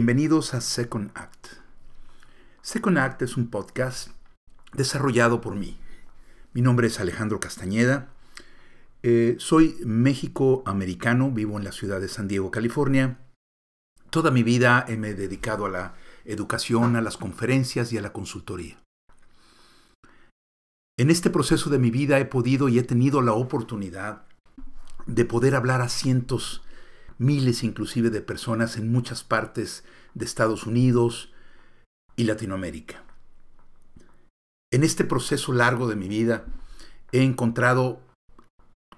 Bienvenidos a Second Act. Second Act es un podcast desarrollado por mí. Mi nombre es Alejandro Castañeda. Eh, soy México-americano, vivo en la ciudad de San Diego, California. Toda mi vida me he dedicado a la educación, a las conferencias y a la consultoría. En este proceso de mi vida he podido y he tenido la oportunidad de poder hablar a cientos miles inclusive de personas en muchas partes de Estados Unidos y Latinoamérica. En este proceso largo de mi vida he encontrado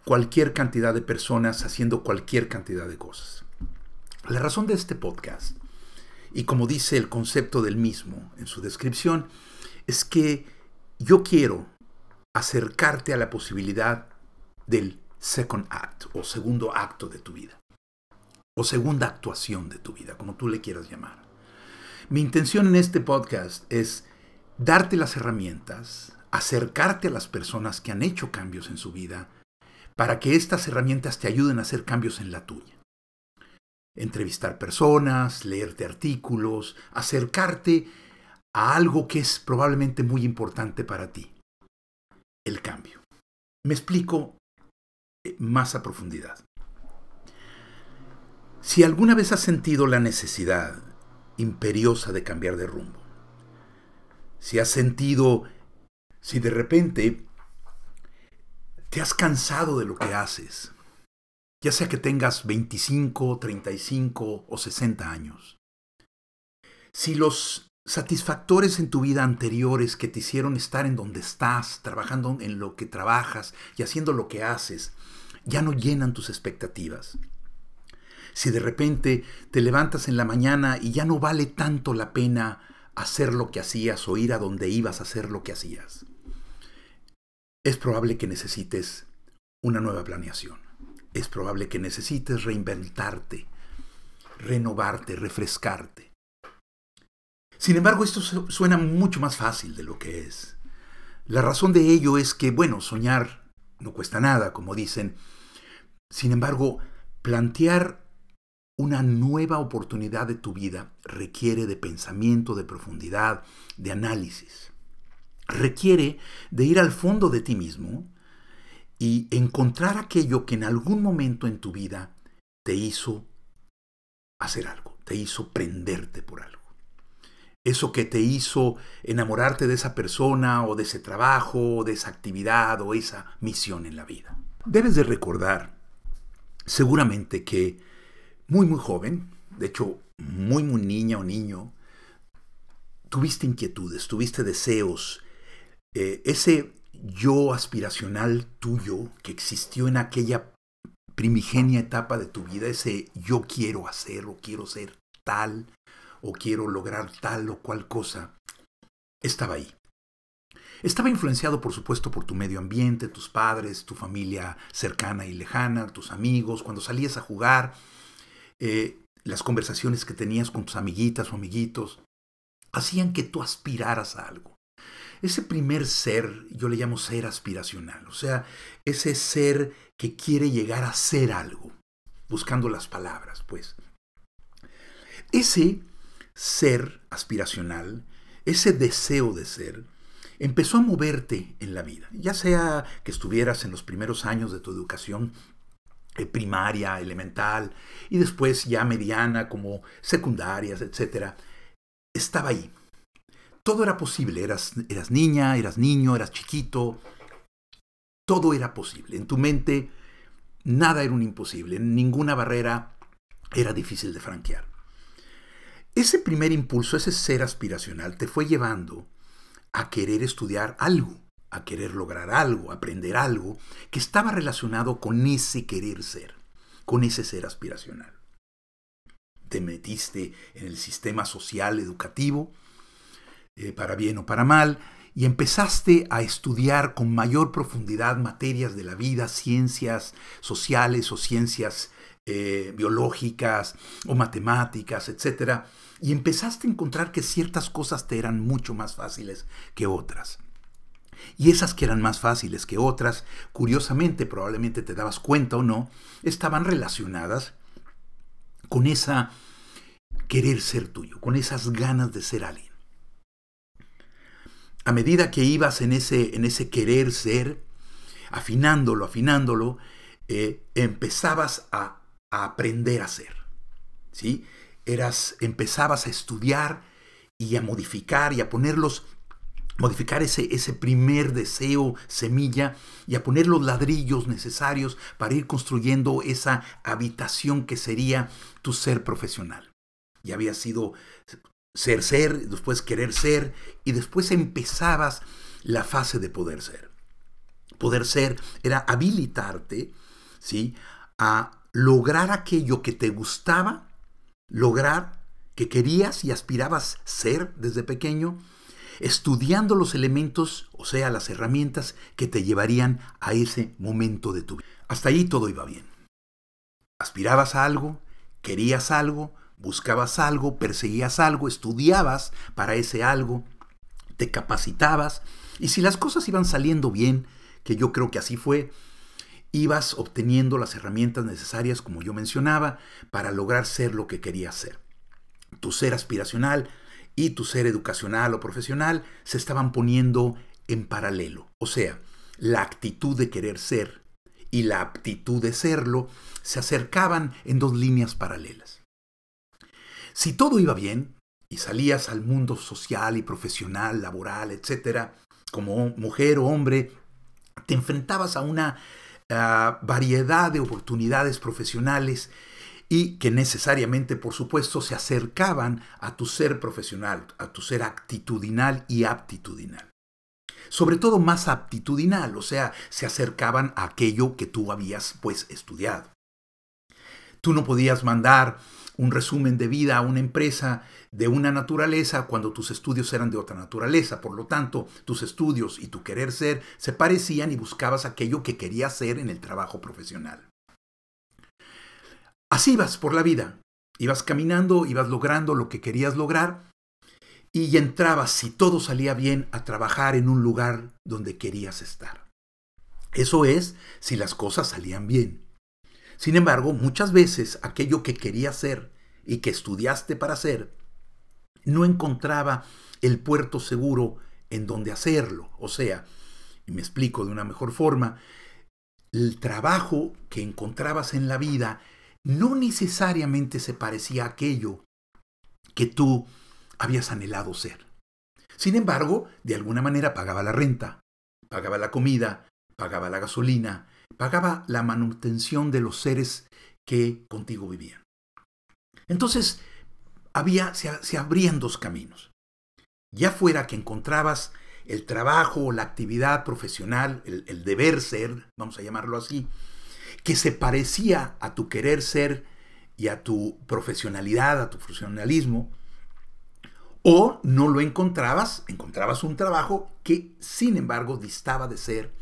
cualquier cantidad de personas haciendo cualquier cantidad de cosas. La razón de este podcast, y como dice el concepto del mismo en su descripción, es que yo quiero acercarte a la posibilidad del second act o segundo acto de tu vida o segunda actuación de tu vida, como tú le quieras llamar. Mi intención en este podcast es darte las herramientas, acercarte a las personas que han hecho cambios en su vida, para que estas herramientas te ayuden a hacer cambios en la tuya. Entrevistar personas, leerte artículos, acercarte a algo que es probablemente muy importante para ti, el cambio. Me explico eh, más a profundidad. Si alguna vez has sentido la necesidad imperiosa de cambiar de rumbo, si has sentido, si de repente te has cansado de lo que haces, ya sea que tengas 25, 35 o 60 años, si los satisfactores en tu vida anteriores que te hicieron estar en donde estás, trabajando en lo que trabajas y haciendo lo que haces, ya no llenan tus expectativas, si de repente te levantas en la mañana y ya no vale tanto la pena hacer lo que hacías o ir a donde ibas a hacer lo que hacías, es probable que necesites una nueva planeación. Es probable que necesites reinventarte, renovarte, refrescarte. Sin embargo, esto suena mucho más fácil de lo que es. La razón de ello es que, bueno, soñar no cuesta nada, como dicen. Sin embargo, plantear una nueva oportunidad de tu vida requiere de pensamiento, de profundidad, de análisis. Requiere de ir al fondo de ti mismo y encontrar aquello que en algún momento en tu vida te hizo hacer algo, te hizo prenderte por algo. Eso que te hizo enamorarte de esa persona o de ese trabajo o de esa actividad o esa misión en la vida. Debes de recordar seguramente que muy, muy joven, de hecho, muy, muy niña o niño, tuviste inquietudes, tuviste deseos, eh, ese yo aspiracional tuyo que existió en aquella primigenia etapa de tu vida, ese yo quiero hacer o quiero ser tal o quiero lograr tal o cual cosa, estaba ahí. Estaba influenciado, por supuesto, por tu medio ambiente, tus padres, tu familia cercana y lejana, tus amigos, cuando salías a jugar, eh, las conversaciones que tenías con tus amiguitas o amiguitos, hacían que tú aspiraras a algo. Ese primer ser, yo le llamo ser aspiracional, o sea, ese ser que quiere llegar a ser algo, buscando las palabras, pues. Ese ser aspiracional, ese deseo de ser, empezó a moverte en la vida, ya sea que estuvieras en los primeros años de tu educación primaria, elemental, y después ya mediana como secundarias, etc. Estaba ahí. Todo era posible. Eras, eras niña, eras niño, eras chiquito. Todo era posible. En tu mente nada era un imposible. Ninguna barrera era difícil de franquear. Ese primer impulso, ese ser aspiracional, te fue llevando a querer estudiar algo a querer lograr algo, aprender algo, que estaba relacionado con ese querer ser, con ese ser aspiracional. Te metiste en el sistema social educativo, eh, para bien o para mal, y empezaste a estudiar con mayor profundidad materias de la vida, ciencias sociales o ciencias eh, biológicas o matemáticas, etc. Y empezaste a encontrar que ciertas cosas te eran mucho más fáciles que otras. Y esas que eran más fáciles que otras, curiosamente, probablemente te dabas cuenta o no, estaban relacionadas con esa querer ser tuyo, con esas ganas de ser alguien. A medida que ibas en ese, en ese querer ser, afinándolo, afinándolo, eh, empezabas a, a, aprender a ser. ¿sí? Eras, empezabas a estudiar y a modificar y a ponerlos modificar ese, ese primer deseo, semilla, y a poner los ladrillos necesarios para ir construyendo esa habitación que sería tu ser profesional. Ya había sido ser ser, después querer ser, y después empezabas la fase de poder ser. Poder ser era habilitarte, ¿sí? A lograr aquello que te gustaba, lograr que querías y aspirabas ser desde pequeño, estudiando los elementos, o sea, las herramientas que te llevarían a ese momento de tu vida. Hasta ahí todo iba bien. Aspirabas a algo, querías algo, buscabas algo, perseguías algo, estudiabas para ese algo, te capacitabas, y si las cosas iban saliendo bien, que yo creo que así fue, ibas obteniendo las herramientas necesarias, como yo mencionaba, para lograr ser lo que querías ser. Tu ser aspiracional y tu ser educacional o profesional se estaban poniendo en paralelo. O sea, la actitud de querer ser y la aptitud de serlo se acercaban en dos líneas paralelas. Si todo iba bien y salías al mundo social y profesional, laboral, etc., como mujer o hombre, te enfrentabas a una uh, variedad de oportunidades profesionales y que necesariamente, por supuesto, se acercaban a tu ser profesional, a tu ser actitudinal y aptitudinal. Sobre todo más aptitudinal, o sea, se acercaban a aquello que tú habías pues estudiado. Tú no podías mandar un resumen de vida a una empresa de una naturaleza cuando tus estudios eran de otra naturaleza. Por lo tanto, tus estudios y tu querer ser se parecían y buscabas aquello que querías ser en el trabajo profesional. Así ibas por la vida. Ibas caminando, ibas logrando lo que querías lograr y entrabas, si todo salía bien, a trabajar en un lugar donde querías estar. Eso es si las cosas salían bien. Sin embargo, muchas veces aquello que querías ser y que estudiaste para hacer no encontraba el puerto seguro en donde hacerlo. O sea, y me explico de una mejor forma, el trabajo que encontrabas en la vida no necesariamente se parecía a aquello que tú habías anhelado ser. Sin embargo, de alguna manera pagaba la renta, pagaba la comida, pagaba la gasolina, pagaba la manutención de los seres que contigo vivían. Entonces, había, se, abrían dos caminos. Ya fuera que encontrabas el trabajo la actividad profesional, el deber ser, vamos a llamarlo así, que se parecía a tu querer ser y a tu profesionalidad, a tu funcionalismo, o no lo encontrabas, encontrabas un trabajo que sin embargo distaba de ser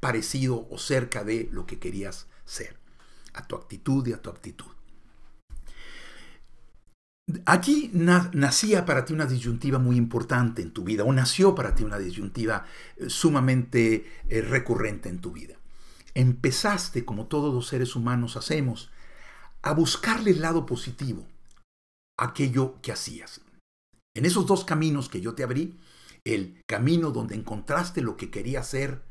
parecido o cerca de lo que querías ser, a tu actitud y a tu aptitud. Aquí nacía para ti una disyuntiva muy importante en tu vida, o nació para ti una disyuntiva eh, sumamente eh, recurrente en tu vida empezaste, como todos los seres humanos hacemos, a buscarle el lado positivo a aquello que hacías. En esos dos caminos que yo te abrí, el camino donde encontraste lo que querías hacer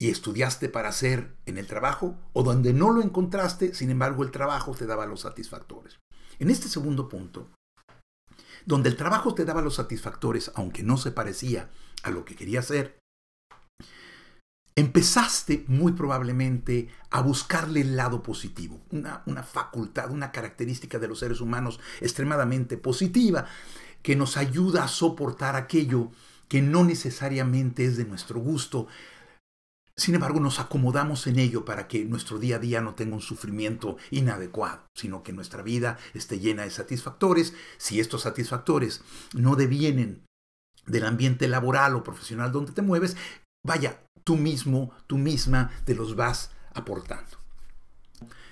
y estudiaste para hacer en el trabajo, o donde no lo encontraste, sin embargo el trabajo te daba los satisfactores. En este segundo punto, donde el trabajo te daba los satisfactores, aunque no se parecía a lo que quería hacer, empezaste muy probablemente a buscarle el lado positivo, una, una, facultad, una característica de los seres humanos extremadamente positiva que nos ayuda a soportar aquello que no necesariamente es de nuestro gusto. Sin embargo, nos acomodamos en ello para que nuestro día a día no tenga un sufrimiento inadecuado, sino que nuestra vida esté llena de satisfactores. Si estos satisfactores no devienen del ambiente laboral o profesional donde te mueves, vaya, tú mismo, tú misma te los vas aportando.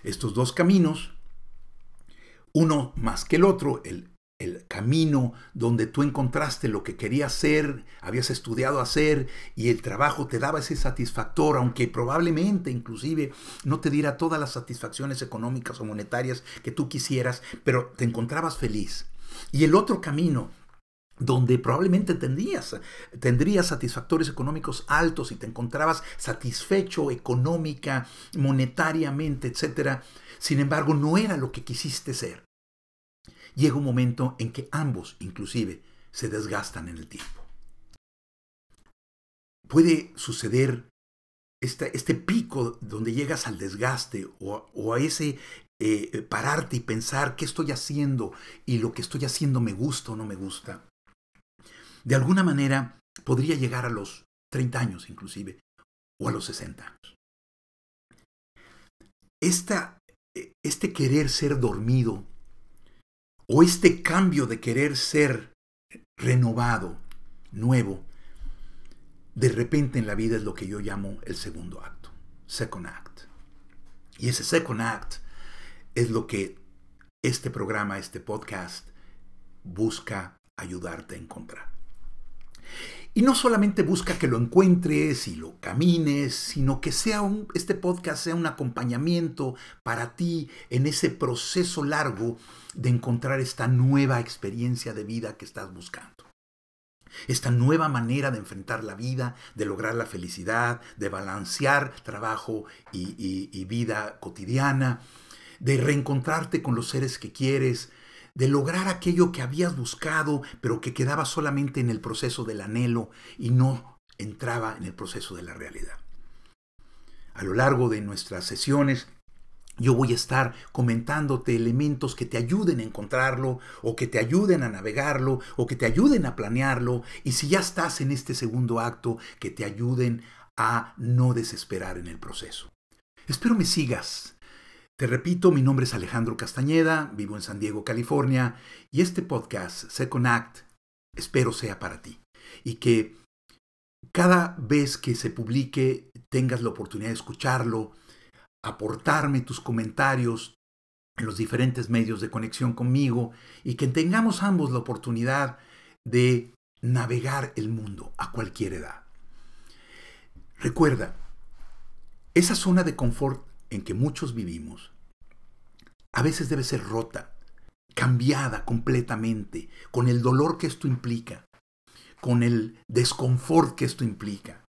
Estos dos caminos, uno más que el otro, el, el camino donde tú encontraste lo que querías hacer, habías estudiado hacer y el trabajo te daba ese satisfactor, aunque probablemente inclusive no te diera todas las satisfacciones económicas o monetarias que tú quisieras, pero te encontrabas feliz. Y el otro camino donde probablemente tendrías, tendrías satisfactores económicos altos y te encontrabas satisfecho económica, monetariamente, etc. Sin embargo, no era lo que quisiste ser llega un momento en que ambos, inclusive, se desgastan en el tiempo. Puede suceder este, este pico donde llegas al desgaste o, a ese eh, pararte y pensar qué estoy haciendo y lo que estoy haciendo me gusta o no me gusta. De alguna manera podría llegar a los 30 años inclusive o a los 60 años. Esta, eh, este querer ser dormido o este cambio de querer ser renovado, nuevo, de repente en la vida es lo que yo llamo el segundo acto, second act. Y ese second act es lo que este programa, este podcast, busca ayudarte a encontrar. Y no solamente busca que lo encuentres y lo camines, sino que sea un, este podcast sea un acompañamiento para ti en ese proceso largo de encontrar esta nueva experiencia de vida que estás buscando. Esta nueva manera de enfrentar la vida, de lograr la felicidad, de balancear trabajo y, y vida cotidiana, de reencontrarte con los seres que quieres, de lograr aquello que habías buscado, pero que quedaba solamente en el proceso del anhelo y no entraba en el proceso de la realidad. A lo largo de nuestras sesiones, yo voy a estar comentándote elementos que te ayuden a encontrarlo o que te ayuden a navegarlo o que te ayuden a planearlo y si ya estás en este segundo acto, que te ayuden a no desesperar en el proceso. Espero me sigas te repito, mi nombre es Alejandro Castañeda, vivo en San Diego, California, y este podcast, Second Act, espero sea para ti. Y que cada vez que se publique tengas la oportunidad de escucharlo, aportarme tus comentarios en los diferentes medios de conexión conmigo y que tengamos ambos la oportunidad de navegar el mundo a cualquier edad. Recuerda, esa zona de confort en que muchos vivimos, a veces debe ser rota, cambiada completamente, con el dolor que esto implica, con el desconfort que esto implica,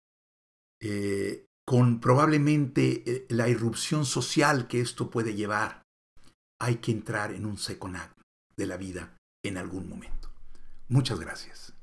eh, con probablemente eh, la irrupción social que esto puede llevar. Hay que entrar en un second de la vida en algún momento. Muchas gracias.